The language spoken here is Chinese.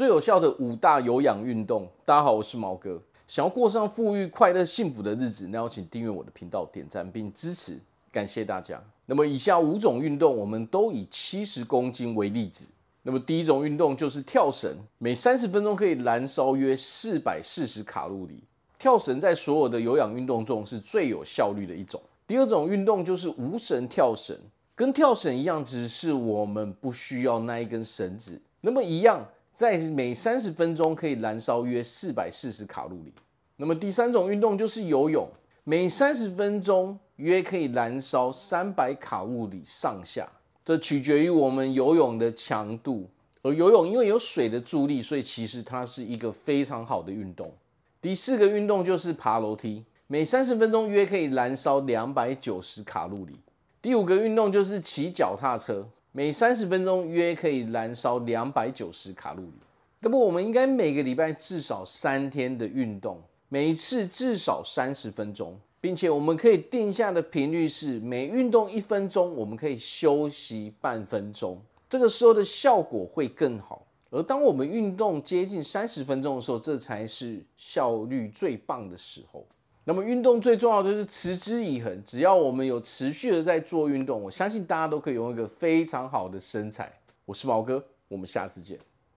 最有效的五大有氧运动。大家好，我是毛哥。想要过上富裕、快乐、幸福的日子，那要请订阅我的频道、点赞并支持，感谢大家。那么以下五种运动，我们都以七十公斤为例子。那么第一种运动就是跳绳，每三十分钟可以燃烧约四百四十卡路里。跳绳在所有的有氧运动中是最有效率的一种。第二种运动就是无绳跳绳，跟跳绳一样，只是我们不需要那一根绳子。那么一样，在每三十分钟可以燃烧约四百四十卡路里。那么第三种运动就是游泳，每三十分钟约可以燃烧三百卡路里上下，这取决于我们游泳的强度。而游泳因为有水的助力，所以其实它是一个非常好的运动。第四个运动就是爬楼梯，每三十分钟约可以燃烧两百九十卡路里。第五个运动就是骑脚踏车，每三十分钟约可以燃烧两百九十卡路里。那么我们应该每个礼拜至少三天的运动，每一次至少三十分钟，并且我们可以定下的频率是每运动一分钟，我们可以休息半分钟，这个时候的效果会更好。而当我们运动接近三十分钟的时候，这才是效率最棒的时候。那么运动最重要的就是持之以恒，只要我们有持续的在做运动，我相信大家都可以拥有一个非常好的身材。我是毛哥，我们下次见。